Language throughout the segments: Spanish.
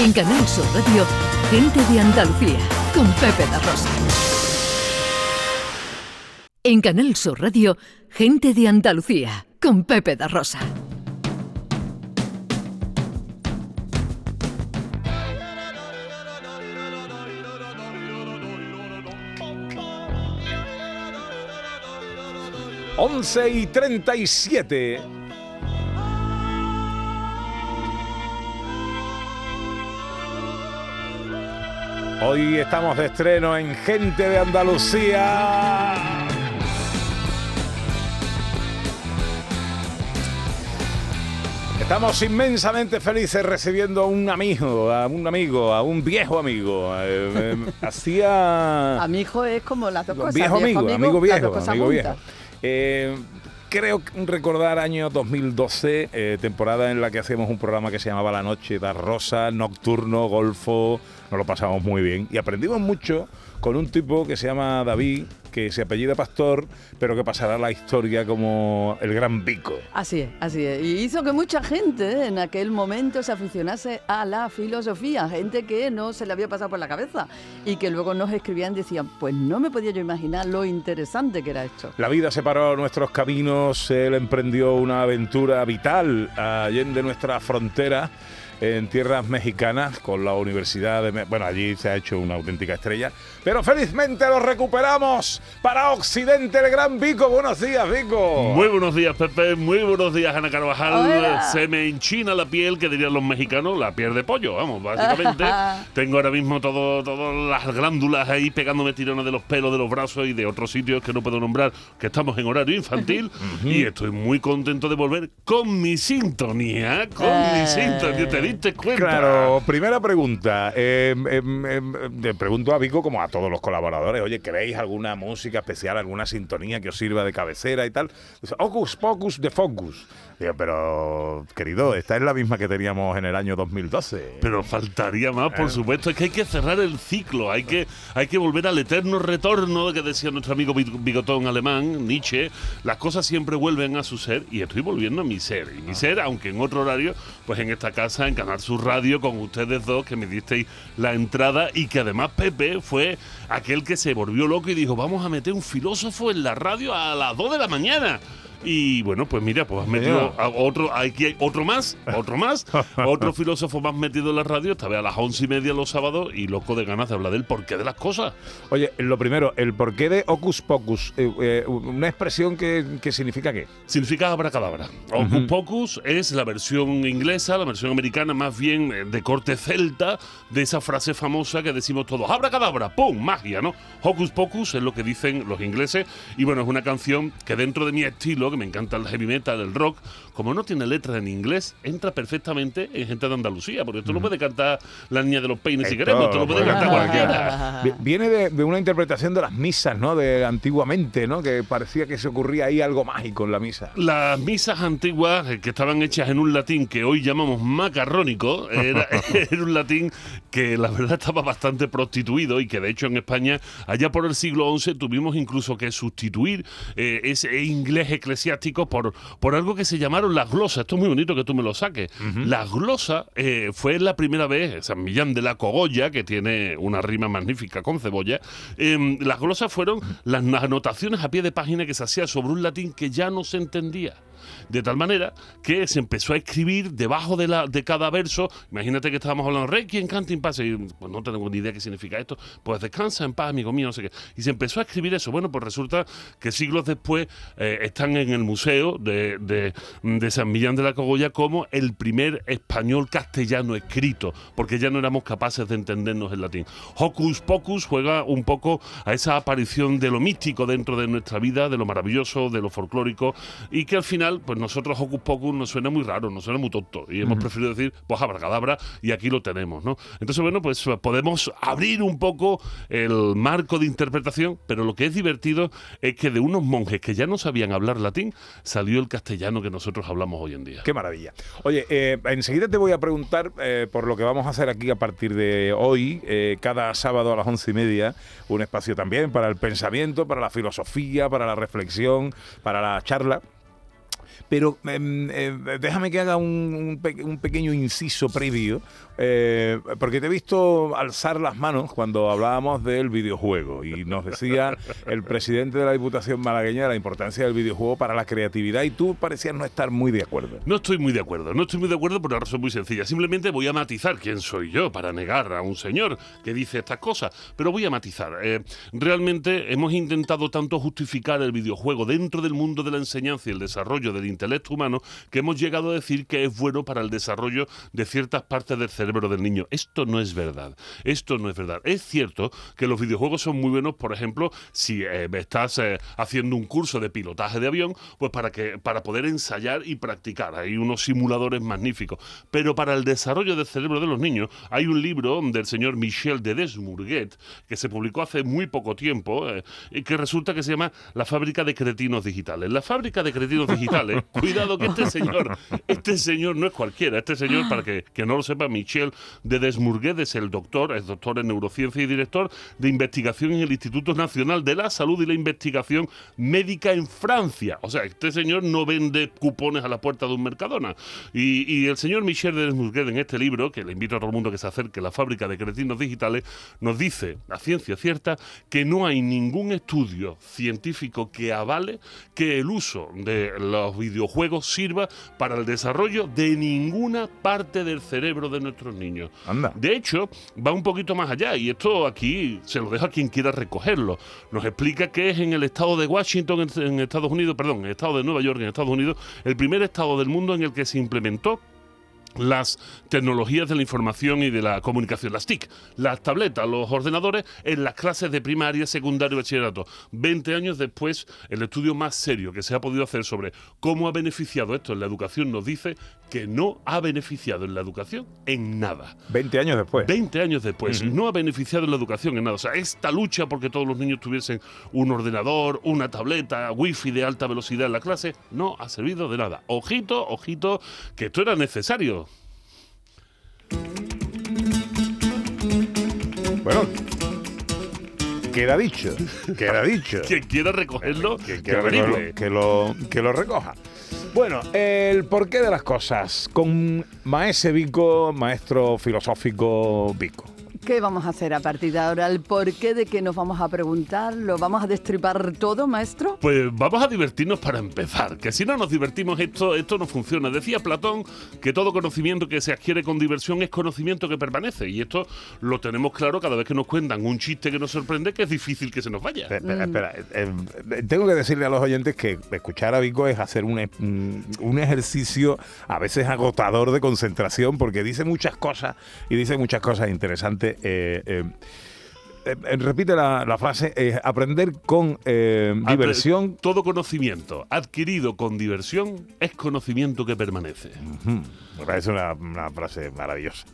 En Canal Sur Radio, Gente de Andalucía, con Pepe da Rosa. En Canal Sur Radio, Gente de Andalucía, con Pepe da Rosa. Once y treinta y siete. Hoy estamos de estreno en Gente de Andalucía. Estamos inmensamente felices recibiendo a un amigo, a un amigo, a un viejo amigo. Eh, eh, Hacía... Amigo es como las dos cosas. Viejo amigo, amigo viejo, amigo viejo. Eh, creo recordar año 2012, eh, temporada en la que hacíamos un programa que se llamaba La Noche da Rosa, Nocturno, Golfo, nos lo pasamos muy bien. Y aprendimos mucho con un tipo que se llama David, que se apellida Pastor, pero que pasará a la historia como el gran Vico. Así es, así es. Y hizo que mucha gente ¿eh? en aquel momento se aficionase a la filosofía, gente que no se le había pasado por la cabeza y que luego nos escribían y decían, pues no me podía yo imaginar lo interesante que era esto. La vida separó nuestros caminos, él emprendió una aventura vital allende nuestra frontera en tierras mexicanas con la Universidad de... Bueno, allí se ha hecho una auténtica estrella, pero felizmente lo recuperamos para Occidente el gran Vico. Buenos días, Vico. Muy buenos días, Pepe. Muy buenos días, Ana Carvajal. Hola. Se me enchina la piel, que dirían los mexicanos, la piel de pollo, vamos, básicamente. Tengo ahora mismo todo, todas las glándulas ahí pegándome tirones de los pelos, de los brazos y de otros sitios que no puedo nombrar, que estamos en horario infantil. y estoy muy contento de volver con mi sintonía, con mi Eh. sintonía. ¿Te diste cuenta? Claro, primera pregunta. Eh, em, em, le pregunto a Vico, como a todos los colaboradores, oye, ¿queréis alguna música especial, alguna sintonía que os sirva de cabecera y tal? Dice, Ocus Pocus de Focus. Digo, pero, querido, esta es la misma que teníamos en el año 2012. Pero faltaría más, por supuesto. Es que hay que cerrar el ciclo. Hay que, hay que volver al eterno retorno que decía nuestro amigo bi- bigotón alemán, Nietzsche. Las cosas siempre vuelven a su ser y estoy volviendo a mi ser. Y mi ser, aunque en otro horario, pues en esta casa, en Canal Sur Radio, con ustedes dos, que me disteis la entrada y que además Pepe fue aquel que se volvió loco y dijo, vamos a meter un filósofo en la radio a las 2 de la mañana. Y bueno, pues mira, pues has metido a otro, aquí hay otro más, otro más, otro filósofo más metido en la radio, esta vez a las once y media los sábados y loco de ganas de hablar del porqué de las cosas. Oye, lo primero, el porqué de Ocus Pocus, eh, eh, una expresión que, que significa qué. Significa abracadabra. Hocus Pocus es la versión inglesa, la versión americana más bien eh, de corte celta de esa frase famosa que decimos todos, abracadabra, ¡pum! Magia, ¿no? Hocus Pocus es lo que dicen los ingleses y bueno, es una canción que dentro de mi estilo, que me encanta el heavy metal, el rock, como no tiene letra en inglés, entra perfectamente en gente de Andalucía, porque esto lo puede cantar la niña de los peines si Esto queremos, esto lo puede puede cantar cualquiera. Vi- Viene de, de una interpretación de las misas, ¿no? De antiguamente, ¿no? Que parecía que se ocurría ahí algo mágico en la misa. Las misas antiguas eh, que estaban hechas en un latín que hoy llamamos macarrónico, era, era un latín que la verdad estaba bastante prostituido y que de hecho en España, allá por el siglo XI, tuvimos incluso que sustituir eh, ese inglés eclesiástico por, por algo que se llamaron las glosas. Esto es muy bonito que tú me lo saques. Las glosas eh, fue la primera vez, San Millán de la Cogolla, que tiene una rima magnífica con cebolla. em, las glosas fueron las anotaciones a pie de página que se hacía sobre un latín que ya no se entendía. De tal manera que se empezó a escribir debajo de, la, de cada verso. Imagínate que estábamos hablando, Rey, quien canta en paz. Y pues no tengo ni idea qué significa esto. Pues descansa en paz, amigo mío, no sé qué. Y se empezó a escribir eso. Bueno, pues resulta que siglos después eh, están en el museo de, de- de San Millán de la Cogolla como el primer español castellano escrito, porque ya no éramos capaces de entendernos en latín. Hocus Pocus juega un poco a esa aparición de lo místico dentro de nuestra vida, de lo maravilloso, de lo folclórico, y que al final, pues nosotros Hocus Pocus nos suena muy raro, nos suena muy tonto, y hemos preferido decir, pues abracadabra, y aquí lo tenemos, ¿no? Entonces, bueno, pues podemos abrir un poco el marco de interpretación, pero lo que es divertido es que de unos monjes que ya no sabían hablar latín, salió el castellano que nosotros hablamos hoy en día. Qué maravilla. Oye, eh, enseguida te voy a preguntar eh, por lo que vamos a hacer aquí a partir de hoy, eh, cada sábado a las once y media, un espacio también para el pensamiento, para la filosofía, para la reflexión, para la charla. Pero em, eh, déjame que haga un, un pequeño inciso previo, eh, porque te he visto alzar las manos cuando hablábamos del videojuego y nos decía el presidente de la Diputación malagueña la importancia del videojuego para la creatividad y tú parecías no estar muy de acuerdo. No estoy muy de acuerdo, no estoy muy de acuerdo por una razón muy sencilla. Simplemente voy a matizar quién soy yo para negar a un señor que dice estas cosas. Pero voy a matizar. Eh, realmente hemos intentado tanto justificar el videojuego dentro del mundo de la enseñanza y el desarrollo del intelecto humano que hemos llegado a decir que es bueno para el desarrollo de ciertas partes del cerebro del niño. Esto no es verdad. Esto no es verdad. Es cierto que los videojuegos son muy buenos, por ejemplo, si eh, estás eh, haciendo un curso de pilotaje de avión, pues para que para poder ensayar y practicar. Hay unos simuladores magníficos. Pero para el desarrollo del cerebro de los niños hay un libro del señor Michel de Desmourguet que se publicó hace muy poco tiempo eh, y que resulta que se llama La fábrica de cretinos digitales. La fábrica de cretinos digitales, cuidado que este señor, este señor no es cualquiera, este señor, para que, que no lo sepa, Michel de Desmourguet es el doctor, es doctor en neurociencia y director de investigación en el Instituto Nacional de la Salud y la Investigación Médica en Francia. O sea, este señor no vende cupones a la puerta de un Mercadona. Y, y el señor Michel de Desmourguet en este libro, que le invito a todo el mundo que se acerque a la fábrica de cretinos digitales, nos dice, a ciencia cierta, que no hay ningún estudio científico que avale que el uso de los videojuegos sirva para el desarrollo de ninguna parte del cerebro de nuestros niños. Anda. De hecho, va un poquito más allá y esto aquí se lo dejo a quien quiera recogerlo. Nos explica que es en el estado de Washington, en, en Estados Unidos, perdón, en el estado de Nueva York, en Estados Unidos, el primer estado del mundo en el que se implementó las tecnologías de la información y de la comunicación, las TIC, las tabletas, los ordenadores en las clases de primaria, secundaria y bachillerato. 20 años después, el estudio más serio que se ha podido hacer sobre cómo ha beneficiado esto en la educación nos dice que no ha beneficiado en la educación en nada. 20 años después. 20 años después, no ha beneficiado en la educación en nada. O sea, esta lucha porque todos los niños tuviesen un ordenador, una tableta, wifi de alta velocidad en la clase, no ha servido de nada. Ojito, ojito, que esto era necesario. Bueno, queda dicho, queda dicho. Quien quiera recogerlo, que, lo, que, lo, que lo recoja. Bueno, el porqué de las cosas con Maese Vico, maestro filosófico Vico. ¿Qué vamos a hacer a partir de ahora? ¿El porqué de qué nos vamos a preguntar? ¿Lo vamos a destripar todo, maestro? Pues vamos a divertirnos para empezar, que si no nos divertimos esto, esto no funciona. Decía Platón que todo conocimiento que se adquiere con diversión es conocimiento que permanece. Y esto lo tenemos claro cada vez que nos cuentan un chiste que nos sorprende, que es difícil que se nos vaya. Espera, espera, eh, eh, tengo que decirle a los oyentes que escuchar a Vico es hacer un, un- un ejercicio a veces agotador de concentración porque dice muchas cosas y dice muchas cosas interesantes. Eh, eh, eh, repite la, la frase, eh, aprender con eh, diversión. Todo conocimiento adquirido con diversión es conocimiento que permanece. Me parece una, una frase maravillosa.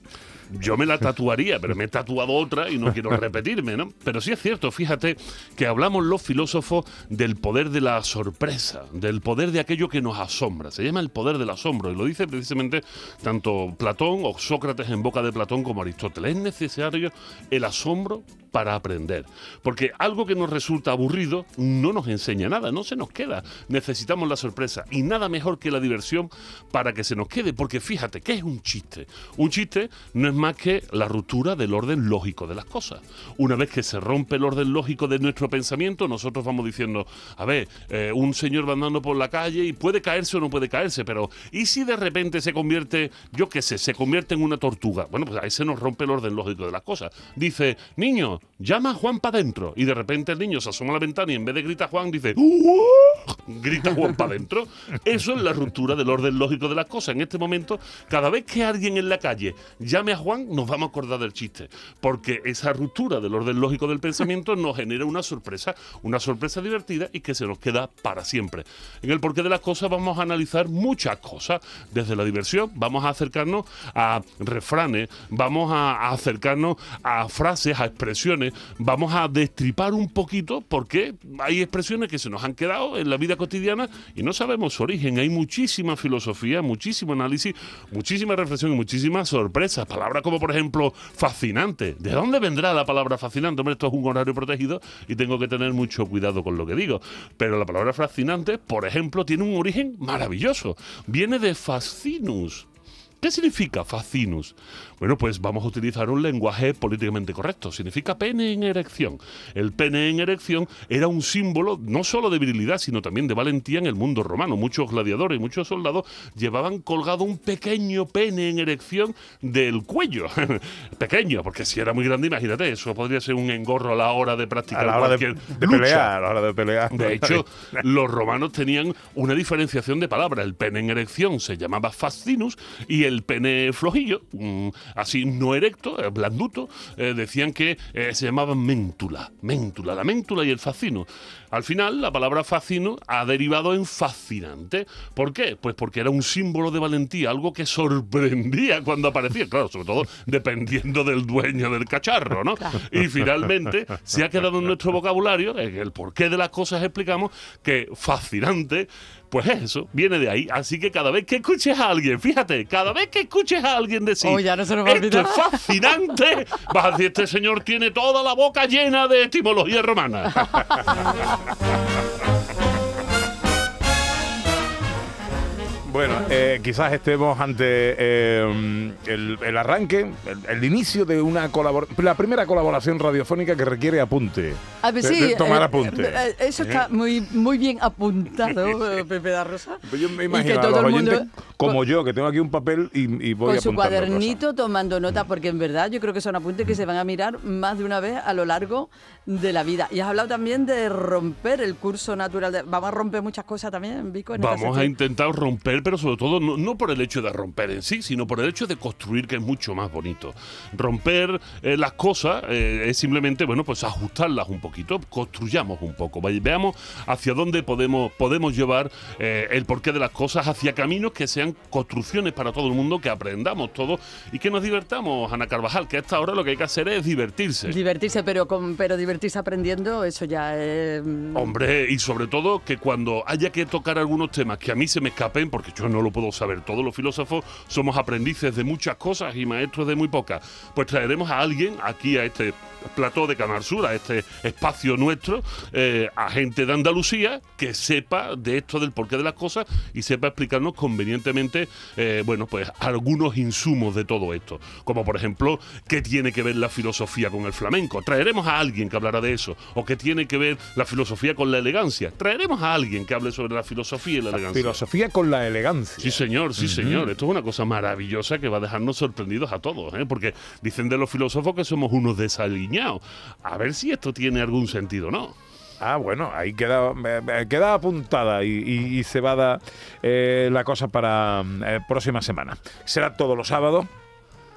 Yo me la tatuaría, pero me he tatuado otra y no quiero repetirme, ¿no? Pero sí es cierto, fíjate que hablamos los filósofos del poder de la sorpresa, del poder de aquello que nos asombra. Se llama el poder del asombro y lo dice precisamente tanto Platón o Sócrates en boca de Platón como Aristóteles. Es necesario el asombro para aprender. Porque algo que nos resulta aburrido no nos enseña nada, no se nos queda. Necesitamos la sorpresa y nada mejor que la diversión para que se nos quede. Porque fíjate, ¿qué es un chiste? Un chiste no es más que la ruptura del orden lógico de las cosas. Una vez que se rompe el orden lógico de nuestro pensamiento, nosotros vamos diciendo, a ver, eh, un señor va andando por la calle y puede caerse o no puede caerse, pero ¿y si de repente se convierte, yo qué sé, se convierte en una tortuga? Bueno, pues ahí se nos rompe el orden lógico de las cosas. Dice, niño, llama a Juan para adentro. Y de repente el niño se asoma a la ventana y en vez de gritar Juan, dice, "Uh", grita Juan para adentro. Eso es la ruptura del orden lógico de las cosas. En este momento, cada vez que alguien en la calle llame a Juan, nos vamos a acordar del chiste. Porque esa ruptura del orden lógico del pensamiento nos genera una sorpresa, una sorpresa divertida y que se nos queda para siempre. En el porqué de las cosas vamos a analizar muchas cosas. Desde la diversión, vamos a acercarnos a refranes, vamos a a acercarnos a frases, a expresiones, vamos a destripar un poquito porque hay expresiones que se nos han quedado en la vida cotidiana y no sabemos su origen. Hay muchísima filosofía, muchísimo análisis, muchísima reflexión y muchísimas sorpresas. Palabras como, por ejemplo, fascinante. ¿De dónde vendrá la palabra fascinante? Hombre, esto es un horario protegido y tengo que tener mucho cuidado con lo que digo. Pero la palabra fascinante, por ejemplo, tiene un origen maravilloso. Viene de fascinus. ¿Qué significa fascinus? Bueno, pues vamos a utilizar un lenguaje políticamente correcto. Significa pene en erección. El pene en erección era un símbolo no solo de virilidad, sino también de valentía en el mundo romano. Muchos gladiadores y muchos soldados llevaban colgado un pequeño pene en erección del cuello. pequeño, porque si era muy grande, imagínate, eso podría ser un engorro a la hora de practicar a la hora cualquier de, de lucha. a la hora de pelear. De hecho, los romanos tenían una diferenciación de palabras. El pene en erección se llamaba fascinus y el pene flojillo, mm, así no erecto, eh, blanduto, eh, decían que eh, se llamaban méntula. Méntula, la méntula y el fascino. Al final, la palabra fascino ha derivado en fascinante. ¿Por qué? Pues porque era un símbolo de valentía, algo que sorprendía cuando aparecía. Claro, sobre todo dependiendo del dueño del cacharro, ¿no? Y finalmente se ha quedado en nuestro vocabulario, en el porqué de las cosas explicamos, que fascinante pues eso, viene de ahí. Así que cada vez que escuches a alguien, fíjate, cada vez que escuches a alguien decir, Oh, ya no se nos va a esto olvidar". es fascinante, vas a decir, este señor tiene toda la boca llena de etimología romana. Bueno, eh, quizás estemos ante eh, el, el arranque, el, el inicio de una colaboración, la primera colaboración radiofónica que requiere apunte. A ver, De- sí, de tomar eh, apunte. eh, eso está muy, muy bien apuntado, eh, Pepe da Rosa. Pues yo me Y imagino que a todo los el mundo oyentes como yo, que tengo aquí un papel y, y voy con su cuadernito cosas. tomando nota, porque en verdad yo creo que son apuntes que se van a mirar más de una vez a lo largo de la vida. Y has hablado también de romper el curso natural. De, vamos a romper muchas cosas también, Vico. En esta Vamos a intentar romper, pero sobre todo no, no por el hecho de romper en sí, sino por el hecho de construir, que es mucho más bonito. Romper eh, las cosas eh, es simplemente, bueno, pues ajustarlas un poquito, construyamos un poco, vaya- veamos hacia dónde podemos, podemos llevar eh, el porqué de las cosas, hacia caminos que sean construcciones para todo el mundo, que aprendamos todos y que nos divertamos, Ana Carvajal, que a esta hora lo que hay que hacer es divertirse. Divertirse, pero, con, pero divertirse aprendiendo, eso ya es... mm, Hombre, y sobre todo que cuando haya que tocar algunos temas que a mí se me escapen, porque yo no lo puedo saber, todos los filósofos somos aprendices de muchas cosas y maestros de muy pocas, pues traeremos a alguien aquí a este plató de Canal Sur, a este espacio nuestro, eh, a gente de Andalucía que sepa de esto del porqué de las cosas y sepa explicarnos convenientemente, eh, bueno, pues algunos insumos de todo esto, como por ejemplo, qué tiene que ver la filosofía con el flamenco. Traeremos a alguien que hablará de eso, o qué tiene que ver la filosofía con la elegancia. Traeremos a alguien que hable sobre la filosofía y la elegancia. Filosofía con la elegancia. Sí, señor, sí, señor. Esto es una cosa maravillosa que va a dejarnos sorprendidos a todos, ¿eh? porque dicen de los filósofos que somos unos desaliñados. A ver si esto tiene algún sentido, ¿no? Ah, bueno, ahí queda, me- me queda apuntada y, y- y cebada eh, la cosa para eh, próxima semana. Será todos los sábados.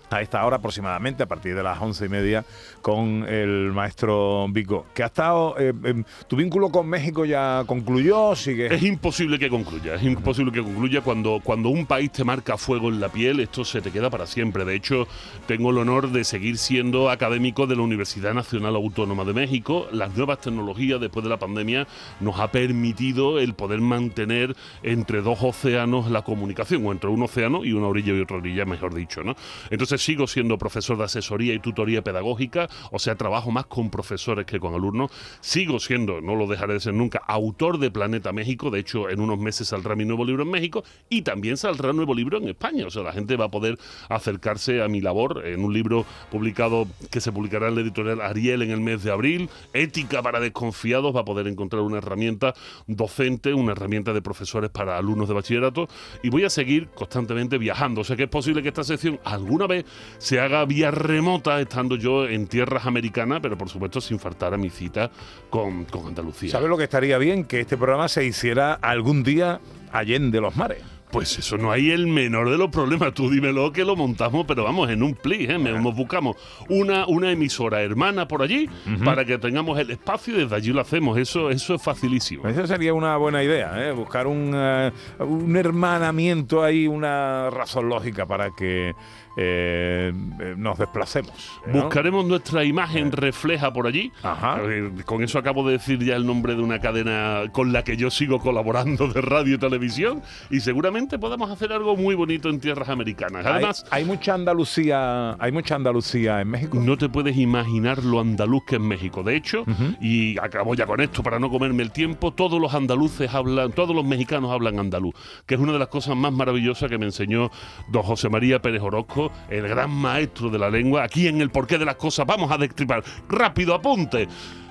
A esta hora aproximadamente, a partir de las once y media, con el maestro Vico. Que ha estado. eh, em, ¿Tu vínculo con México ya concluyó? ¿Sigue? Es imposible que concluya, es imposible que concluya cuando, cuando un país te marca fuego en la piel, esto se te queda para siempre. De hecho, tengo el honor de seguir siendo académico de la Universidad Nacional Autónoma de México. Las nuevas tecnologías después de la pandemia nos ha permitido el poder mantener entre dos océanos la comunicación, o entre un océano y una orilla y otra orilla, mejor dicho, ¿no? Entonces sigo siendo profesor de asesoría y tutoría pedagógica, o sea, trabajo más con profesores que con alumnos. Sigo siendo, no lo dejaré de ser nunca, autor de Planeta México. De hecho, en unos meses saldrá mi nuevo libro en México y también saldrá nuevo libro en España. O sea, la gente va a poder acercarse a mi labor en un libro publicado que se publicará en la editorial Ariel en el mes de abril. Ética para desconfiados. Va a poder encontrar una herramienta docente, una herramienta de profesores para alumnos de bachillerato. Y voy a seguir constantemente viajando. O sea que es posible que esta sección alguna vez se haga vía remota, estando yo en tierras americanas, pero por supuesto sin faltar a mi cita con, con Andalucía. ¿Sabes lo que estaría bien? Que este programa se hiciera algún día allende los mares. Pues eso no hay el menor de los problemas. Tú dímelo que lo montamos, pero vamos, en un pli, ¿eh? Nos buscamos una, una emisora hermana por allí para que tengamos el espacio y desde allí lo hacemos. Eso, eso es facilísimo. Esa sería una buena idea, ¿eh? buscar un, eh, un hermanamiento ahí, una razón lógica para que eh, eh, nos desplacemos. ¿no? Buscaremos nuestra imagen refleja por allí. Ajá. Eh, Con eso acabo de decir ya el nombre de una cadena con la que yo sigo colaborando de radio y televisión y seguramente podamos hacer algo muy bonito en tierras americanas. Además, hay, mucha Andalucía, hay mucha Andalucía en México. no te puedes imaginar lo andaluz que es México. De hecho, y acabo ya con esto para no comerme el tiempo, todos los andaluces hablan, todos los mexicanos hablan andaluz, que es una de las cosas más maravillosas que me enseñó don José María Pérez Orozco, el gran maestro de la lengua. Aquí en el porqué de las cosas vamos a destripar. Rápido, apunte.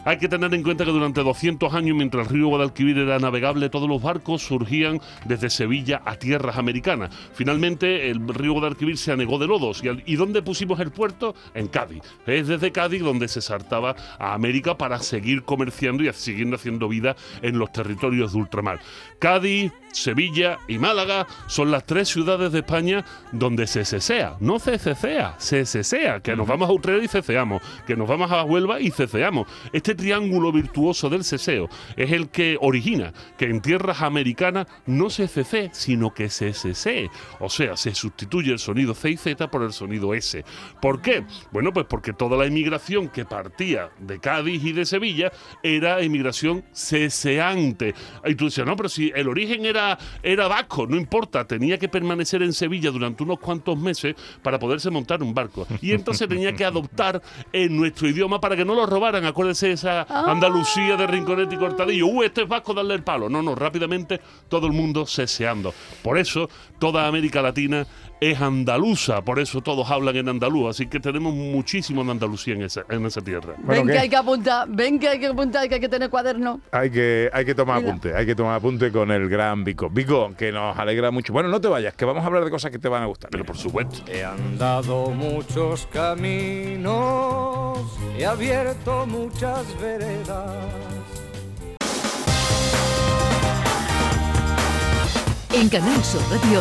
Hay que tener en cuenta que durante 200 años, mientras el río Guadalquivir era navegable, todos los barcos surgían desde Sevilla a tierras americanas. Finalmente, el río Guadalquivir se anegó de lodos. ¿Y, al- ¿y dónde pusimos el puerto? En Cádiz. Es desde Cádiz donde se saltaba a América para seguir comerciando y siguiendo haciendo vida en los territorios de ultramar. Cádiz, Sevilla y Málaga son las tres ciudades de España donde se cesea. No se cesea, se cesea. Que nos vamos a Utrera y ceceamos. Que nos vamos a Huelva y ceceamos. Este triángulo virtuoso del ceseo es el que origina que en tierras americanas no se cesee, sino que se cesee. O sea, se sustituye el sonido C y Z por el sonido S. ¿Por qué? Bueno, pues porque toda la inmigración que partía de Cádiz y de Sevilla era inmigración ceseante. Y tú dices, no, pero si el origen era, era vasco, no importa, tenía que permanecer en Sevilla durante unos cuantos meses para poderse montar un barco. Y entonces tenía que adoptar en nuestro idioma para que no lo robaran. Acuérdense esa Andalucía de Rinconete y Cortadillo. Uh, este es vasco, darle el palo. No, no, rápidamente todo el mundo ceseando. Por eso toda América Latina es andaluza, por eso todos hablan en andaluz. Así que tenemos muchísimo de Andalucía en esa, en esa tierra. Bueno, ven ¿qué? que hay que apuntar, ven que hay que apuntar, que hay que tener cuaderno. Hay que, hay que tomar Mira. apunte, hay que tomar apunte con el gran Vico. Vico, que nos alegra mucho. Bueno, no te vayas, que vamos a hablar de cosas que te van a gustar. Pero por supuesto. He andado muchos caminos, he abierto muchas veredas. En Canal Sur Radio,